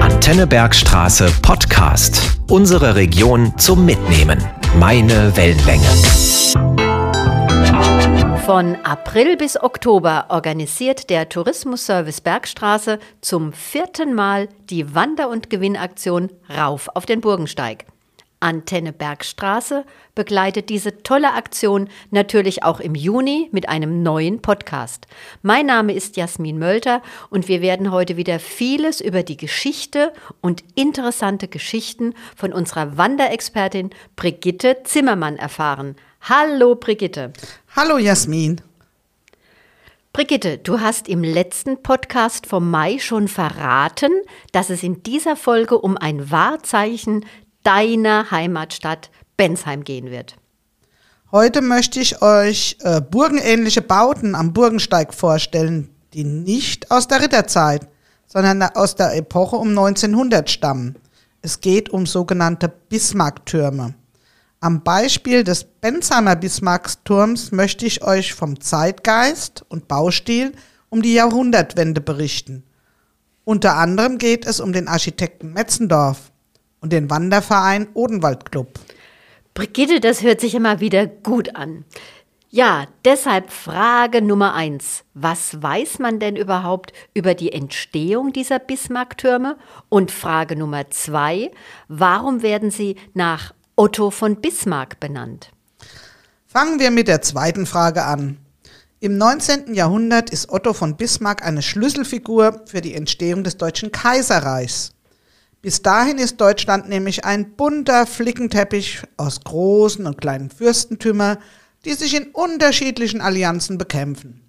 Antenne Bergstraße Podcast. Unsere Region zum Mitnehmen. Meine Wellenlänge. Von April bis Oktober organisiert der Tourismusservice Bergstraße zum vierten Mal die Wander- und Gewinnaktion Rauf auf den Burgensteig. Antenne Bergstraße begleitet diese tolle Aktion natürlich auch im Juni mit einem neuen Podcast. Mein Name ist Jasmin Mölter und wir werden heute wieder vieles über die Geschichte und interessante Geschichten von unserer Wanderexpertin Brigitte Zimmermann erfahren. Hallo Brigitte. Hallo Jasmin. Brigitte, du hast im letzten Podcast vom Mai schon verraten, dass es in dieser Folge um ein Wahrzeichen deiner Heimatstadt Bensheim gehen wird. Heute möchte ich euch äh, burgenähnliche Bauten am Burgensteig vorstellen, die nicht aus der Ritterzeit, sondern aus der Epoche um 1900 stammen. Es geht um sogenannte Bismarcktürme. Am Beispiel des Bensheimer Bismarckturms möchte ich euch vom Zeitgeist und Baustil um die Jahrhundertwende berichten. Unter anderem geht es um den Architekten Metzendorf und den Wanderverein Odenwaldclub. Brigitte, das hört sich immer wieder gut an. Ja, deshalb Frage Nummer eins. Was weiß man denn überhaupt über die Entstehung dieser Bismarcktürme? Und Frage Nummer zwei, warum werden sie nach Otto von Bismarck benannt? Fangen wir mit der zweiten Frage an. Im 19. Jahrhundert ist Otto von Bismarck eine Schlüsselfigur für die Entstehung des Deutschen Kaiserreichs. Bis dahin ist Deutschland nämlich ein bunter Flickenteppich aus großen und kleinen Fürstentümern, die sich in unterschiedlichen Allianzen bekämpfen.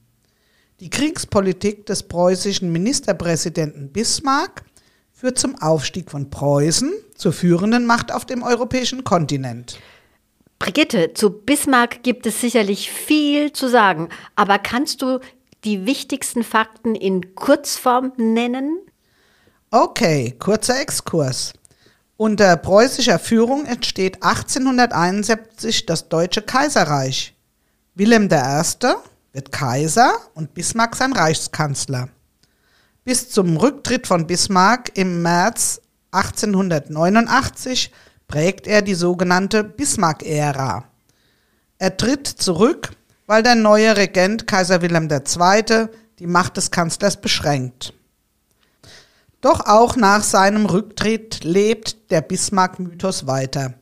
Die Kriegspolitik des preußischen Ministerpräsidenten Bismarck führt zum Aufstieg von Preußen zur führenden Macht auf dem europäischen Kontinent. Brigitte, zu Bismarck gibt es sicherlich viel zu sagen, aber kannst du die wichtigsten Fakten in Kurzform nennen? Okay, kurzer Exkurs. Unter preußischer Führung entsteht 1871 das Deutsche Kaiserreich. Wilhelm I. wird Kaiser und Bismarck sein Reichskanzler. Bis zum Rücktritt von Bismarck im März 1889 prägt er die sogenannte Bismarck-Ära. Er tritt zurück, weil der neue Regent Kaiser Wilhelm II. die Macht des Kanzlers beschränkt. Doch auch nach seinem Rücktritt lebt der Bismarck-Mythos weiter.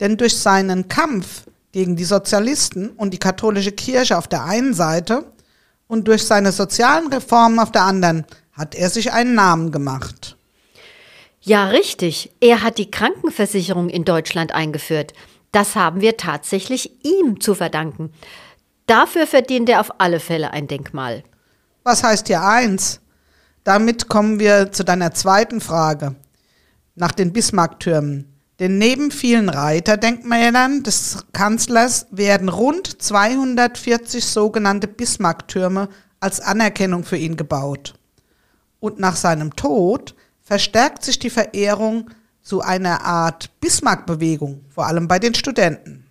Denn durch seinen Kampf gegen die Sozialisten und die katholische Kirche auf der einen Seite und durch seine sozialen Reformen auf der anderen hat er sich einen Namen gemacht. Ja, richtig. Er hat die Krankenversicherung in Deutschland eingeführt. Das haben wir tatsächlich ihm zu verdanken. Dafür verdient er auf alle Fälle ein Denkmal. Was heißt hier eins? Damit kommen wir zu deiner zweiten Frage nach den Bismarcktürmen. Denn neben vielen Reiterdenkmälern des Kanzlers werden rund 240 sogenannte Bismarcktürme als Anerkennung für ihn gebaut. Und nach seinem Tod verstärkt sich die Verehrung zu einer Art Bismarck-Bewegung, vor allem bei den Studenten.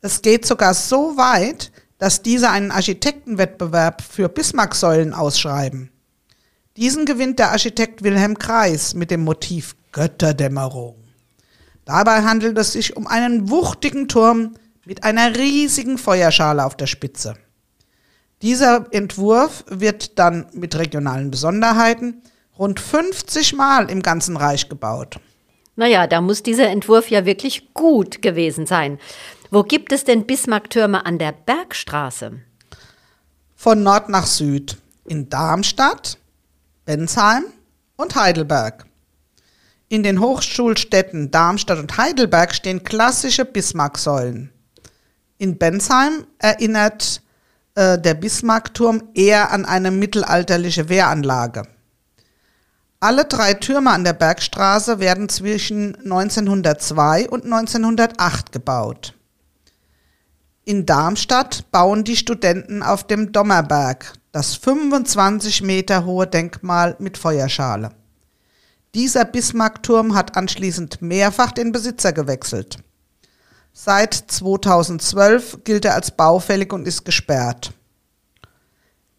Es geht sogar so weit, dass diese einen Architektenwettbewerb für Bismarck-Säulen ausschreiben. Diesen gewinnt der Architekt Wilhelm Kreis mit dem Motiv Götterdämmerung. Dabei handelt es sich um einen wuchtigen Turm mit einer riesigen Feuerschale auf der Spitze. Dieser Entwurf wird dann mit regionalen Besonderheiten rund 50 Mal im ganzen Reich gebaut. Naja, da muss dieser Entwurf ja wirklich gut gewesen sein. Wo gibt es denn Bismarcktürme an der Bergstraße? Von Nord nach Süd. In Darmstadt, Bensheim und Heidelberg. In den Hochschulstädten Darmstadt und Heidelberg stehen klassische Bismarck-Säulen. In Bensheim erinnert äh, der Bismarckturm eher an eine mittelalterliche Wehranlage. Alle drei Türme an der Bergstraße werden zwischen 1902 und 1908 gebaut. In Darmstadt bauen die Studenten auf dem Dommerberg das 25 Meter hohe Denkmal mit Feuerschale. Dieser Bismarckturm hat anschließend mehrfach den Besitzer gewechselt. Seit 2012 gilt er als baufällig und ist gesperrt.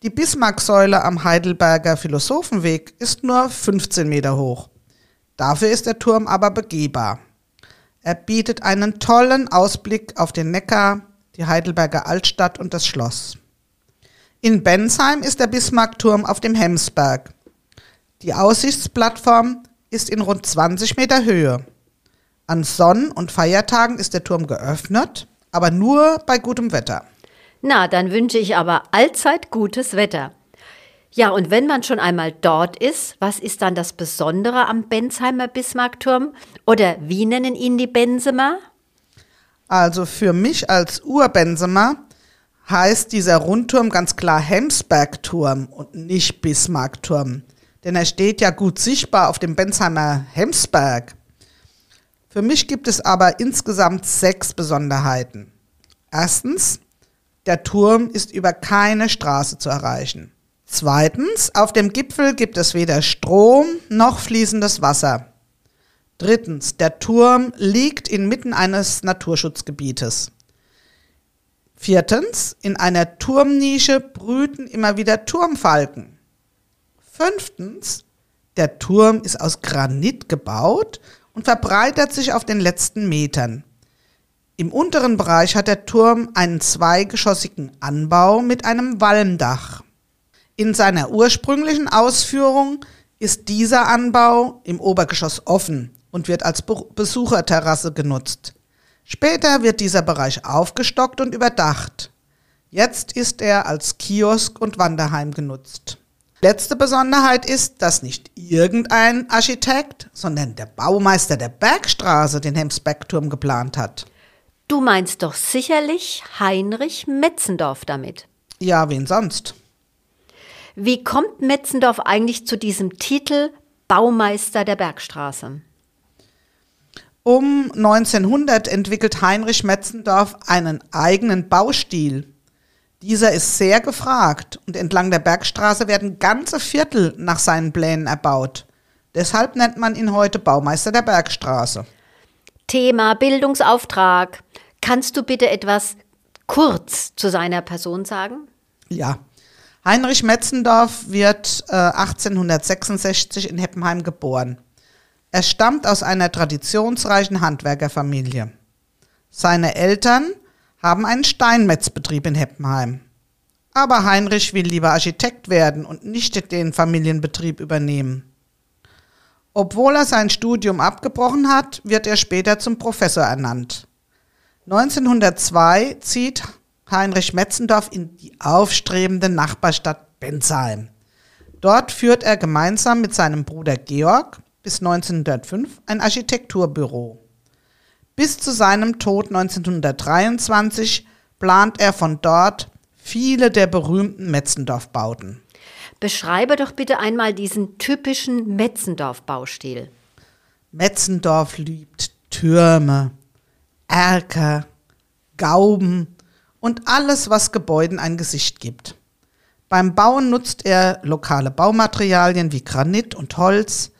Die Bismarcksäule am Heidelberger Philosophenweg ist nur 15 Meter hoch. Dafür ist der Turm aber begehbar. Er bietet einen tollen Ausblick auf den Neckar, die Heidelberger Altstadt und das Schloss. In Bensheim ist der Bismarckturm auf dem Hemsberg. Die Aussichtsplattform ist in rund 20 Meter Höhe. An Sonn- und Feiertagen ist der Turm geöffnet, aber nur bei gutem Wetter. Na, dann wünsche ich aber allzeit gutes Wetter. Ja, und wenn man schon einmal dort ist, was ist dann das Besondere am Bensheimer Bismarckturm? Oder wie nennen ihn die Bensemer? Also für mich als Urbensemer heißt dieser Rundturm ganz klar Hemsbergturm und nicht Bismarckturm. Denn er steht ja gut sichtbar auf dem Bensheimer Hemsberg. Für mich gibt es aber insgesamt sechs Besonderheiten. Erstens, der Turm ist über keine Straße zu erreichen. Zweitens, auf dem Gipfel gibt es weder Strom noch fließendes Wasser. Drittens, der Turm liegt inmitten eines Naturschutzgebietes. Viertens, in einer Turmnische brüten immer wieder Turmfalken. Fünftens, der Turm ist aus Granit gebaut und verbreitert sich auf den letzten Metern. Im unteren Bereich hat der Turm einen zweigeschossigen Anbau mit einem Walmdach. In seiner ursprünglichen Ausführung ist dieser Anbau im Obergeschoss offen und wird als Besucherterrasse genutzt. Später wird dieser Bereich aufgestockt und überdacht. Jetzt ist er als Kiosk und Wanderheim genutzt. Letzte Besonderheit ist, dass nicht irgendein Architekt, sondern der Baumeister der Bergstraße den Hemsbergturm geplant hat. Du meinst doch sicherlich Heinrich Metzendorf damit. Ja, wen sonst? Wie kommt Metzendorf eigentlich zu diesem Titel Baumeister der Bergstraße? Um 1900 entwickelt Heinrich Metzendorf einen eigenen Baustil. Dieser ist sehr gefragt und entlang der Bergstraße werden ganze Viertel nach seinen Plänen erbaut. Deshalb nennt man ihn heute Baumeister der Bergstraße. Thema Bildungsauftrag. Kannst du bitte etwas kurz zu seiner Person sagen? Ja. Heinrich Metzendorf wird äh, 1866 in Heppenheim geboren. Er stammt aus einer traditionsreichen Handwerkerfamilie. Seine Eltern haben einen Steinmetzbetrieb in Heppenheim. Aber Heinrich will lieber Architekt werden und nicht den Familienbetrieb übernehmen. Obwohl er sein Studium abgebrochen hat, wird er später zum Professor ernannt. 1902 zieht Heinrich Metzendorf in die aufstrebende Nachbarstadt Bensheim. Dort führt er gemeinsam mit seinem Bruder Georg bis 1905 ein Architekturbüro. Bis zu seinem Tod 1923 plant er von dort viele der berühmten Metzendorf-Bauten. Beschreibe doch bitte einmal diesen typischen Metzendorf-Baustil. Metzendorf liebt Türme, Erker, Gauben und alles, was Gebäuden ein Gesicht gibt. Beim Bauen nutzt er lokale Baumaterialien wie Granit und Holz.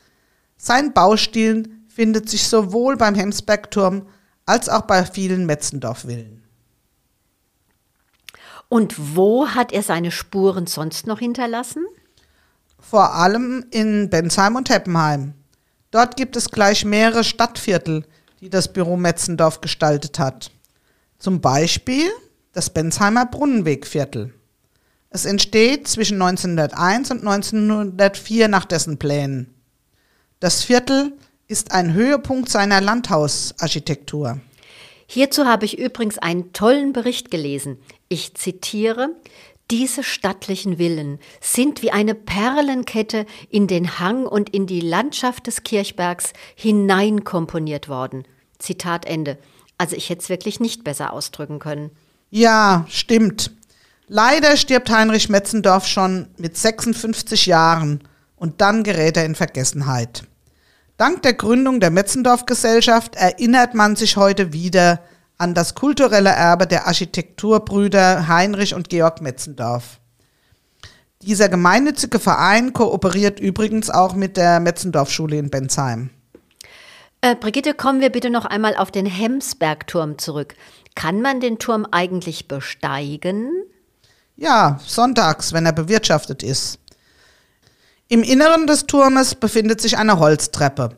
Sein Baustil findet sich sowohl beim Hemsbergturm als auch bei vielen Metzendorf-Villen. Und wo hat er seine Spuren sonst noch hinterlassen? Vor allem in Bensheim und Heppenheim. Dort gibt es gleich mehrere Stadtviertel, die das Büro Metzendorf gestaltet hat. Zum Beispiel das Bensheimer Brunnenwegviertel. Es entsteht zwischen 1901 und 1904 nach dessen Plänen. Das Viertel ist ein Höhepunkt seiner Landhausarchitektur. Hierzu habe ich übrigens einen tollen Bericht gelesen. Ich zitiere, diese stattlichen Villen sind wie eine Perlenkette in den Hang und in die Landschaft des Kirchbergs hineinkomponiert worden. Zitat Ende. Also ich hätte es wirklich nicht besser ausdrücken können. Ja, stimmt. Leider stirbt Heinrich Metzendorf schon mit 56 Jahren und dann gerät er in Vergessenheit. Dank der Gründung der Metzendorf-Gesellschaft erinnert man sich heute wieder an das kulturelle Erbe der Architekturbrüder Heinrich und Georg Metzendorf. Dieser gemeinnützige Verein kooperiert übrigens auch mit der Metzendorf-Schule in Bensheim. Äh, Brigitte, kommen wir bitte noch einmal auf den Hemsbergturm zurück. Kann man den Turm eigentlich besteigen? Ja, sonntags, wenn er bewirtschaftet ist. Im Inneren des Turmes befindet sich eine Holztreppe.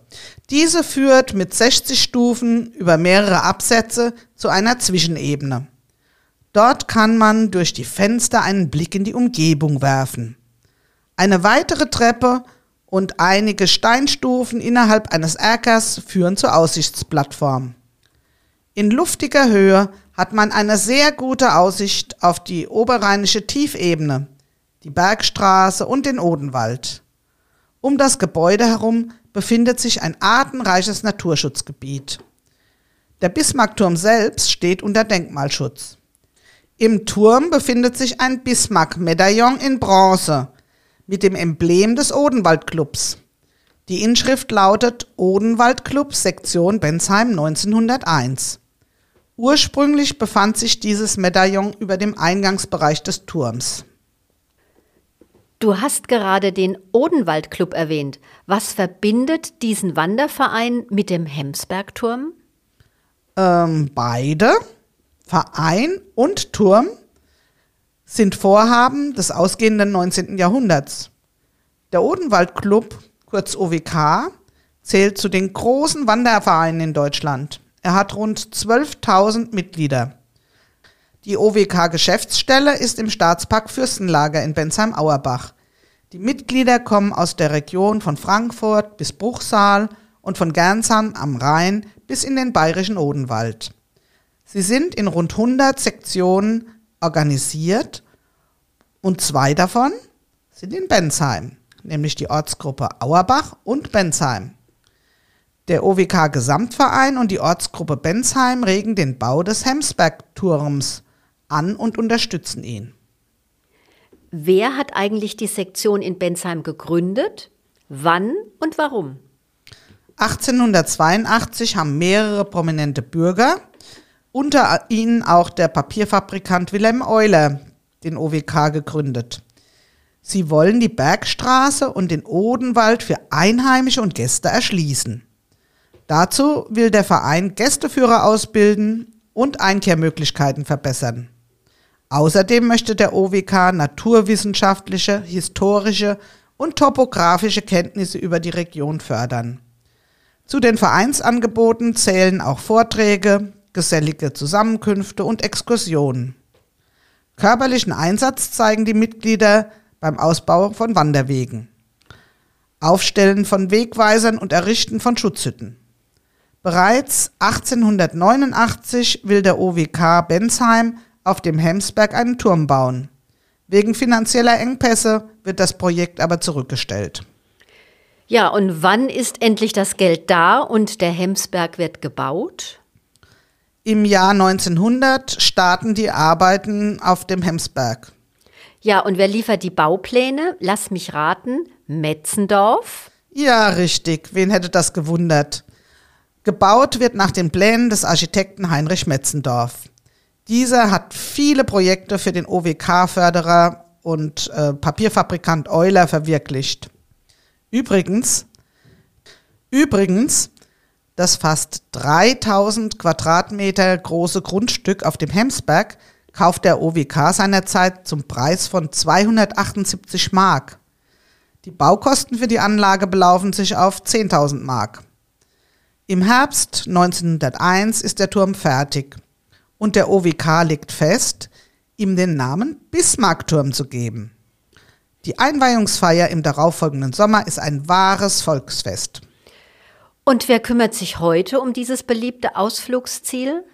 Diese führt mit 60 Stufen über mehrere Absätze zu einer Zwischenebene. Dort kann man durch die Fenster einen Blick in die Umgebung werfen. Eine weitere Treppe und einige Steinstufen innerhalb eines Erkers führen zur Aussichtsplattform. In luftiger Höhe hat man eine sehr gute Aussicht auf die oberrheinische Tiefebene, die Bergstraße und den Odenwald. Um das Gebäude herum befindet sich ein artenreiches Naturschutzgebiet. Der Bismarckturm selbst steht unter Denkmalschutz. Im Turm befindet sich ein Bismarck-Medaillon in Bronze mit dem Emblem des Odenwaldclubs. Die Inschrift lautet Odenwaldclub Sektion Bensheim 1901. Ursprünglich befand sich dieses Medaillon über dem Eingangsbereich des Turms. Du hast gerade den Odenwaldclub erwähnt. Was verbindet diesen Wanderverein mit dem Hemsbergturm? Ähm, beide, Verein und Turm, sind Vorhaben des ausgehenden 19. Jahrhunderts. Der Odenwaldclub, kurz OWK, zählt zu den großen Wandervereinen in Deutschland. Er hat rund 12.000 Mitglieder. Die OWK-Geschäftsstelle ist im Staatspark Fürstenlager in Bensheim-Auerbach. Die Mitglieder kommen aus der Region von Frankfurt bis Bruchsal und von Gernsheim am Rhein bis in den bayerischen Odenwald. Sie sind in rund 100 Sektionen organisiert und zwei davon sind in Bensheim, nämlich die Ortsgruppe Auerbach und Bensheim. Der OWK Gesamtverein und die Ortsgruppe Bensheim regen den Bau des Hemsbergturms an und unterstützen ihn. Wer hat eigentlich die Sektion in Bensheim gegründet? Wann und warum? 1882 haben mehrere prominente Bürger, unter ihnen auch der Papierfabrikant Wilhelm Euler, den OWK gegründet. Sie wollen die Bergstraße und den Odenwald für Einheimische und Gäste erschließen. Dazu will der Verein Gästeführer ausbilden und Einkehrmöglichkeiten verbessern. Außerdem möchte der OWK naturwissenschaftliche, historische und topografische Kenntnisse über die Region fördern. Zu den Vereinsangeboten zählen auch Vorträge, gesellige Zusammenkünfte und Exkursionen. Körperlichen Einsatz zeigen die Mitglieder beim Ausbau von Wanderwegen, Aufstellen von Wegweisern und Errichten von Schutzhütten. Bereits 1889 will der OWK Bensheim auf dem Hemsberg einen Turm bauen. Wegen finanzieller Engpässe wird das Projekt aber zurückgestellt. Ja, und wann ist endlich das Geld da und der Hemsberg wird gebaut? Im Jahr 1900 starten die Arbeiten auf dem Hemsberg. Ja, und wer liefert die Baupläne? Lass mich raten. Metzendorf? Ja, richtig. Wen hätte das gewundert? Gebaut wird nach den Plänen des Architekten Heinrich Metzendorf. Dieser hat viele Projekte für den OWK-Förderer und äh, Papierfabrikant Euler verwirklicht. Übrigens, übrigens, das fast 3000 Quadratmeter große Grundstück auf dem Hemsberg kauft der OWK seinerzeit zum Preis von 278 Mark. Die Baukosten für die Anlage belaufen sich auf 10.000 Mark. Im Herbst 1901 ist der Turm fertig und der OWK legt fest, ihm den Namen Bismarckturm zu geben. Die Einweihungsfeier im darauffolgenden Sommer ist ein wahres Volksfest. Und wer kümmert sich heute um dieses beliebte Ausflugsziel?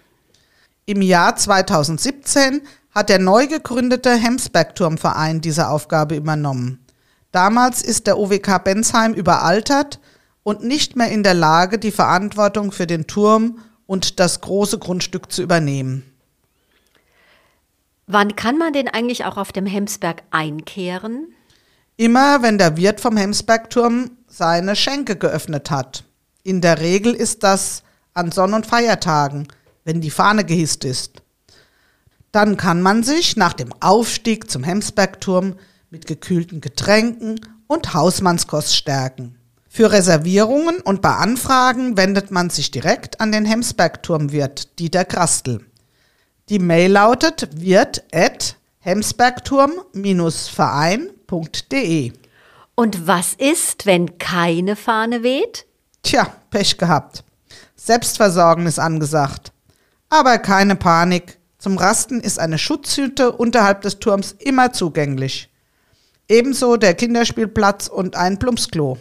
Im Jahr 2017 hat der neu gegründete Hemsbergturmverein diese Aufgabe übernommen. Damals ist der OWK Bensheim überaltert und nicht mehr in der Lage, die Verantwortung für den Turm und das große Grundstück zu übernehmen. Wann kann man denn eigentlich auch auf dem Hemsberg einkehren? Immer wenn der Wirt vom Hemsbergturm seine Schenke geöffnet hat. In der Regel ist das an Sonn- und Feiertagen, wenn die Fahne gehisst ist. Dann kann man sich nach dem Aufstieg zum Hemsbergturm mit gekühlten Getränken und Hausmannskost stärken. Für Reservierungen und bei Anfragen wendet man sich direkt an den Hemsbergturmwirt Dieter Krastel. Die Mail lautet wirt at hemsbergturm-verein.de. Und was ist, wenn keine Fahne weht? Tja, Pech gehabt. Selbstversorgen ist angesagt. Aber keine Panik. Zum Rasten ist eine Schutzhütte unterhalb des Turms immer zugänglich. Ebenso der Kinderspielplatz und ein Plumpsklo.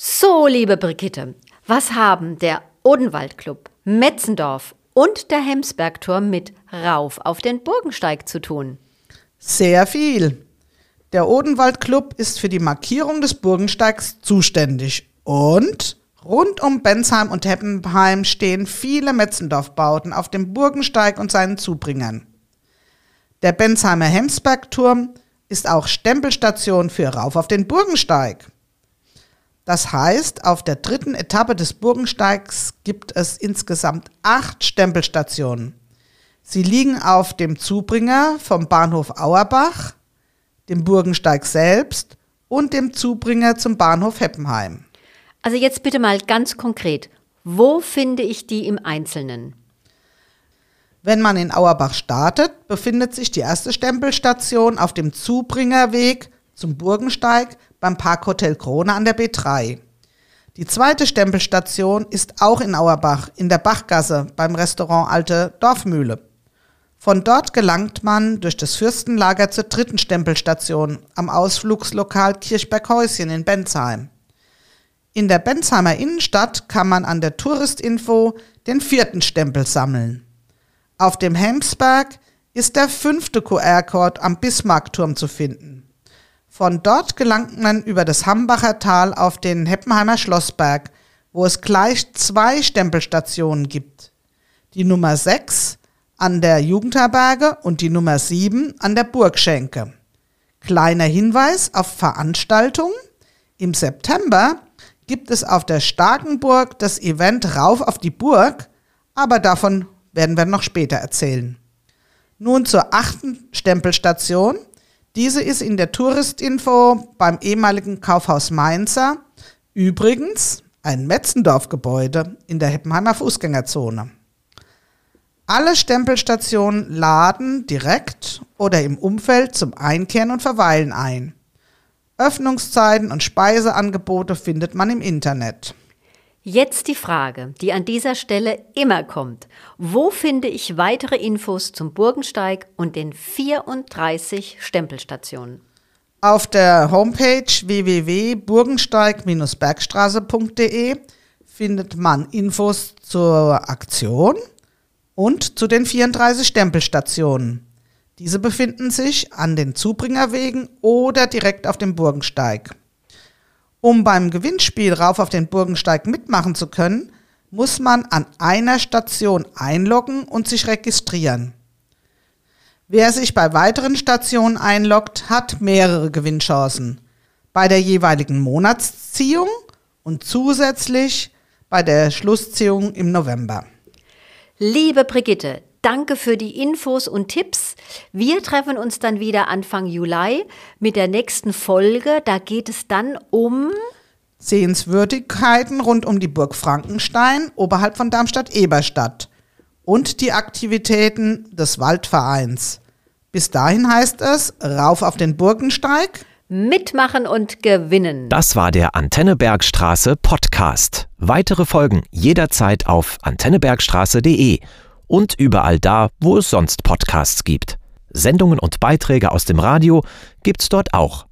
So, liebe Brigitte, was haben der Odenwaldclub, Metzendorf und der Hemsbergturm mit Rauf auf den Burgensteig zu tun? Sehr viel. Der Odenwaldclub ist für die Markierung des Burgensteigs zuständig und rund um Bensheim und Heppenheim stehen viele Metzendorf-Bauten auf dem Burgensteig und seinen Zubringern. Der Bensheimer Hemsbergturm ist auch Stempelstation für Rauf auf den Burgensteig. Das heißt, auf der dritten Etappe des Burgensteigs gibt es insgesamt acht Stempelstationen. Sie liegen auf dem Zubringer vom Bahnhof Auerbach, dem Burgensteig selbst und dem Zubringer zum Bahnhof Heppenheim. Also jetzt bitte mal ganz konkret, wo finde ich die im Einzelnen? Wenn man in Auerbach startet, befindet sich die erste Stempelstation auf dem Zubringerweg zum Burgensteig beim Parkhotel Krone an der B3. Die zweite Stempelstation ist auch in Auerbach in der Bachgasse beim Restaurant Alte Dorfmühle. Von dort gelangt man durch das Fürstenlager zur dritten Stempelstation am Ausflugslokal Kirchberghäuschen in Bensheim. In der Bensheimer Innenstadt kann man an der Touristinfo den vierten Stempel sammeln. Auf dem Hemsberg ist der fünfte QR-Code am Bismarckturm zu finden. Von dort gelangt man über das Hambacher Tal auf den Heppenheimer Schlossberg, wo es gleich zwei Stempelstationen gibt. Die Nummer 6 an der Jugendherberge und die Nummer 7 an der Burgschenke. Kleiner Hinweis auf Veranstaltungen. Im September gibt es auf der Starkenburg das Event Rauf auf die Burg, aber davon werden wir noch später erzählen. Nun zur achten Stempelstation. Diese ist in der Touristinfo beim ehemaligen Kaufhaus Mainzer. Übrigens ein Metzendorf-Gebäude in der Heppenheimer Fußgängerzone. Alle Stempelstationen laden direkt oder im Umfeld zum Einkehren und Verweilen ein. Öffnungszeiten und Speiseangebote findet man im Internet. Jetzt die Frage, die an dieser Stelle immer kommt. Wo finde ich weitere Infos zum Burgensteig und den 34 Stempelstationen? Auf der Homepage www.burgensteig-bergstraße.de findet man Infos zur Aktion und zu den 34 Stempelstationen. Diese befinden sich an den Zubringerwegen oder direkt auf dem Burgensteig. Um beim Gewinnspiel rauf auf den Burgensteig mitmachen zu können, muss man an einer Station einloggen und sich registrieren. Wer sich bei weiteren Stationen einloggt, hat mehrere Gewinnchancen. Bei der jeweiligen Monatsziehung und zusätzlich bei der Schlussziehung im November. Liebe Brigitte, Danke für die Infos und Tipps. Wir treffen uns dann wieder Anfang Juli mit der nächsten Folge. Da geht es dann um Sehenswürdigkeiten rund um die Burg Frankenstein oberhalb von Darmstadt-Eberstadt und die Aktivitäten des Waldvereins. Bis dahin heißt es, rauf auf den Burgensteig. Mitmachen und gewinnen. Das war der Antennebergstraße Podcast. Weitere Folgen jederzeit auf antennebergstraße.de und überall da, wo es sonst Podcasts gibt. Sendungen und Beiträge aus dem Radio gibt's dort auch